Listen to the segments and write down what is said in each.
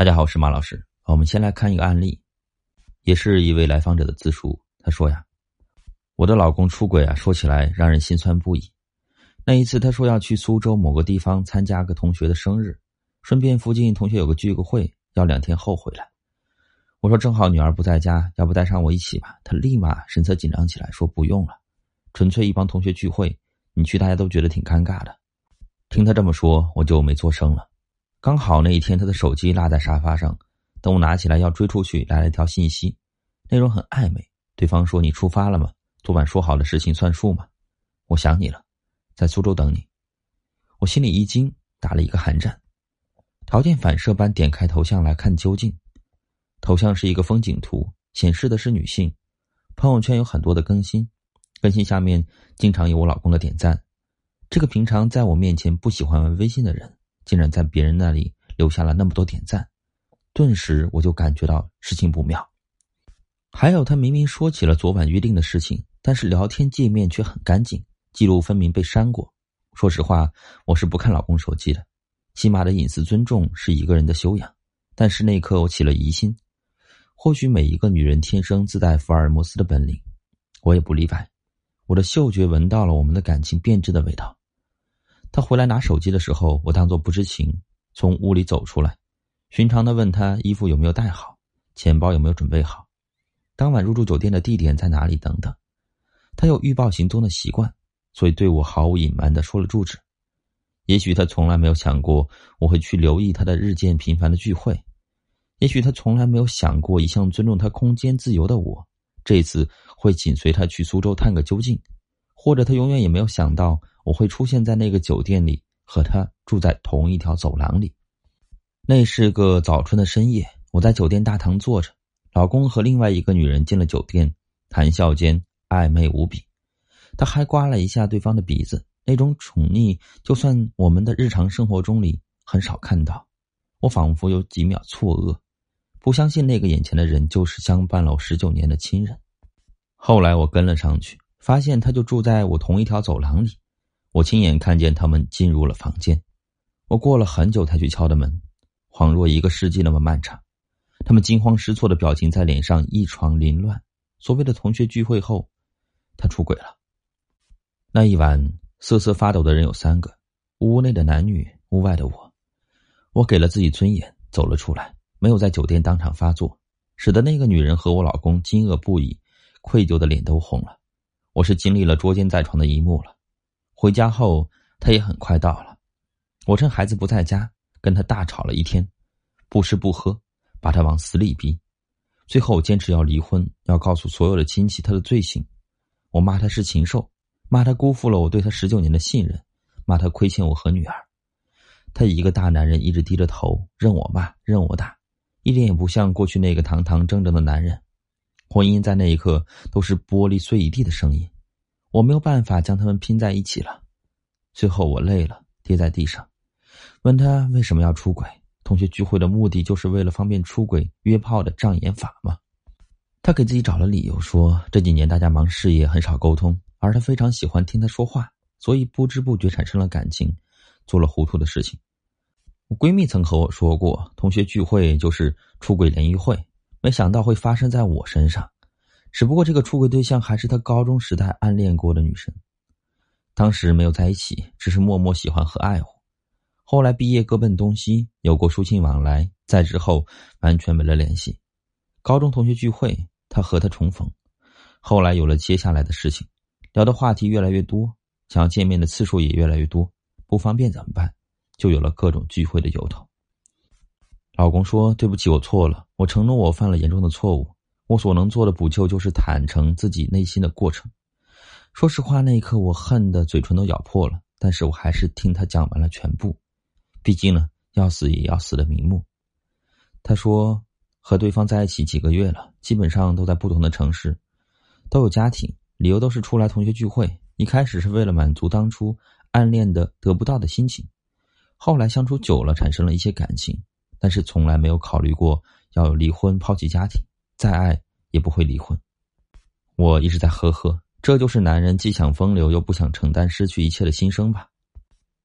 大家好，我是马老师。我们先来看一个案例，也是一位来访者的自述。他说呀，我的老公出轨啊，说起来让人心酸不已。那一次他说要去苏州某个地方参加个同学的生日，顺便附近同学有个聚个会，要两天后回来。我说正好女儿不在家，要不带上我一起吧？他立马神色紧张起来，说不用了，纯粹一帮同学聚会，你去大家都觉得挺尴尬的。听他这么说，我就没做声了。刚好那一天，他的手机落在沙发上，等我拿起来要追出去，来了一条信息，内容很暧昧。对方说：“你出发了吗？昨晚说好的事情算数吗？”我想你了，在苏州等你。我心里一惊，打了一个寒战。条件反射般点开头像来看究竟，头像是一个风景图，显示的是女性。朋友圈有很多的更新，更新下面经常有我老公的点赞。这个平常在我面前不喜欢玩微信的人。竟然在别人那里留下了那么多点赞，顿时我就感觉到事情不妙。还有，他明明说起了昨晚约定的事情，但是聊天界面却很干净，记录分明被删过。说实话，我是不看老公手机的，起码的隐私尊重是一个人的修养。但是那一刻，我起了疑心。或许每一个女人天生自带福尔摩斯的本领，我也不例外。我的嗅觉闻到了我们的感情变质的味道。他回来拿手机的时候，我当作不知情，从屋里走出来，寻常的问他衣服有没有带好，钱包有没有准备好，当晚入住酒店的地点在哪里等等。他有预报行踪的习惯，所以对我毫无隐瞒的说了住址。也许他从来没有想过我会去留意他的日渐频繁的聚会，也许他从来没有想过一向尊重他空间自由的我，这次会紧随他去苏州探个究竟，或者他永远也没有想到。我会出现在那个酒店里，和他住在同一条走廊里。那是个早春的深夜，我在酒店大堂坐着，老公和另外一个女人进了酒店，谈笑间暧昧无比。他还刮了一下对方的鼻子，那种宠溺，就算我们的日常生活中里很少看到。我仿佛有几秒错愕，不相信那个眼前的人就是相伴了我十九年的亲人。后来我跟了上去，发现他就住在我同一条走廊里。我亲眼看见他们进入了房间，我过了很久才去敲的门，恍若一个世纪那么漫长。他们惊慌失措的表情在脸上一床凌乱。所谓的同学聚会后，他出轨了。那一晚瑟瑟发抖的人有三个：屋内的男女，屋外的我。我给了自己尊严，走了出来，没有在酒店当场发作，使得那个女人和我老公惊愕不已，愧疚的脸都红了。我是经历了捉奸在床的一幕了。回家后，他也很快到了。我趁孩子不在家，跟他大吵了一天，不吃不喝，把他往死里逼。最后坚持要离婚，要告诉所有的亲戚他的罪行。我骂他是禽兽，骂他辜负了我对他十九年的信任，骂他亏欠我和女儿。他一个大男人一直低着头，任我骂，任我打，一点也不像过去那个堂堂正正的男人。婚姻在那一刻都是玻璃碎一地的声音。我没有办法将他们拼在一起了。最后我累了，跌在地上，问他为什么要出轨？同学聚会的目的就是为了方便出轨约炮的障眼法吗？他给自己找了理由，说这几年大家忙事业，很少沟通，而他非常喜欢听他说话，所以不知不觉产生了感情，做了糊涂的事情。我闺蜜曾和我说过，同学聚会就是出轨联谊会，没想到会发生在我身上。只不过这个出轨对象还是他高中时代暗恋过的女生，当时没有在一起，只是默默喜欢和爱护。后来毕业各奔东西，有过书信往来，再之后完全没了联系。高中同学聚会，他和他重逢，后来有了接下来的事情，聊的话题越来越多，想要见面的次数也越来越多，不方便怎么办？就有了各种聚会的由头。老公说：“对不起，我错了，我承诺我犯了严重的错误。”我所能做的补救就是坦诚自己内心的过程。说实话，那一刻我恨的嘴唇都咬破了，但是我还是听他讲完了全部。毕竟呢，要死也要死的瞑目。他说，和对方在一起几个月了，基本上都在不同的城市，都有家庭，理由都是出来同学聚会。一开始是为了满足当初暗恋的得不到的心情，后来相处久了，产生了一些感情，但是从来没有考虑过要离婚、抛弃家庭。再爱也不会离婚，我一直在呵呵，这就是男人既想风流又不想承担失去一切的心声吧。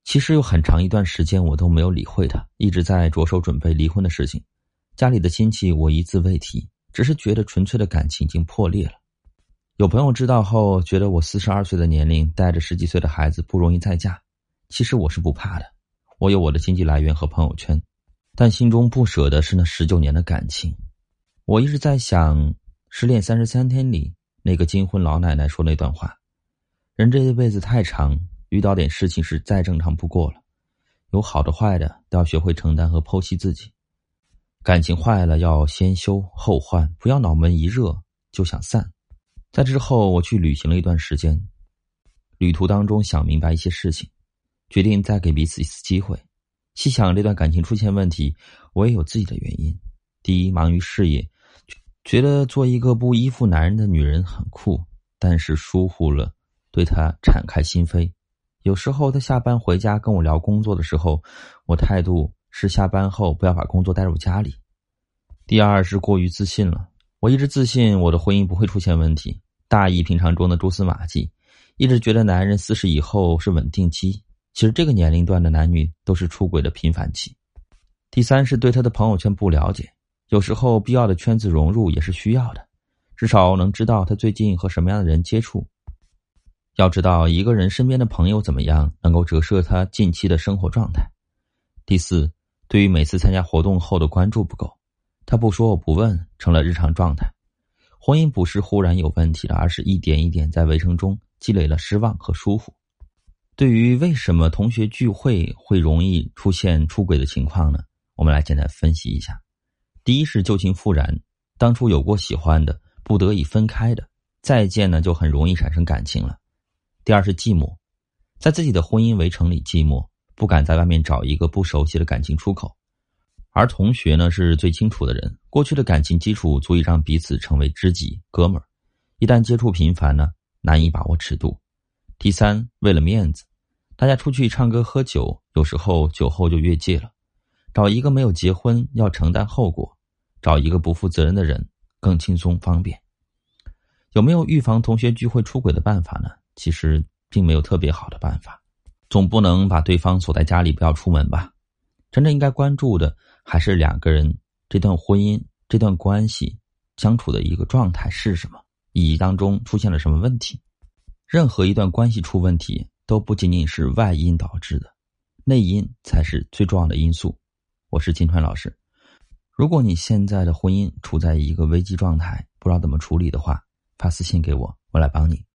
其实有很长一段时间我都没有理会他，一直在着手准备离婚的事情，家里的亲戚我一字未提，只是觉得纯粹的感情已经破裂了。有朋友知道后，觉得我四十二岁的年龄带着十几岁的孩子不容易再嫁。其实我是不怕的，我有我的经济来源和朋友圈，但心中不舍的是那十九年的感情。我一直在想，《失恋三十三天》里那个金婚老奶奶说那段话：人这一辈子太长，遇到点事情是再正常不过了。有好的坏的，都要学会承担和剖析自己。感情坏了要先修后换，不要脑门一热就想散。在之后，我去旅行了一段时间，旅途当中想明白一些事情。决定再给彼此一次机会。细想这段感情出现问题，我也有自己的原因。第一，忙于事业，觉得做一个不依附男人的女人很酷，但是疏忽了对他敞开心扉。有时候他下班回家跟我聊工作的时候，我态度是下班后不要把工作带入家里。第二是过于自信了，我一直自信我的婚姻不会出现问题，大意平常中的蛛丝马迹，一直觉得男人四十以后是稳定期。其实这个年龄段的男女都是出轨的频繁期。第三是对他的朋友圈不了解，有时候必要的圈子融入也是需要的，至少能知道他最近和什么样的人接触。要知道一个人身边的朋友怎么样，能够折射他近期的生活状态。第四，对于每次参加活动后的关注不够，他不说我不问，成了日常状态。婚姻不是忽然有问题了，而是一点一点在围城中积累了失望和疏忽。对于为什么同学聚会会容易出现出轨的情况呢？我们来简单分析一下。第一是旧情复燃，当初有过喜欢的，不得已分开的，再见呢就很容易产生感情了。第二是寂寞，在自己的婚姻围城里寂寞，不敢在外面找一个不熟悉的感情出口。而同学呢是最清楚的人，过去的感情基础足以让彼此成为知己哥们儿，一旦接触频繁呢，难以把握尺度。第三，为了面子，大家出去唱歌喝酒，有时候酒后就越界了。找一个没有结婚要承担后果，找一个不负责任的人更轻松方便。有没有预防同学聚会出轨的办法呢？其实并没有特别好的办法，总不能把对方锁在家里不要出门吧？真正应该关注的还是两个人这段婚姻、这段关系相处的一个状态是什么，以及当中出现了什么问题。任何一段关系出问题，都不仅仅是外因导致的，内因才是最重要的因素。我是金川老师，如果你现在的婚姻处在一个危机状态，不知道怎么处理的话，发私信给我，我来帮你。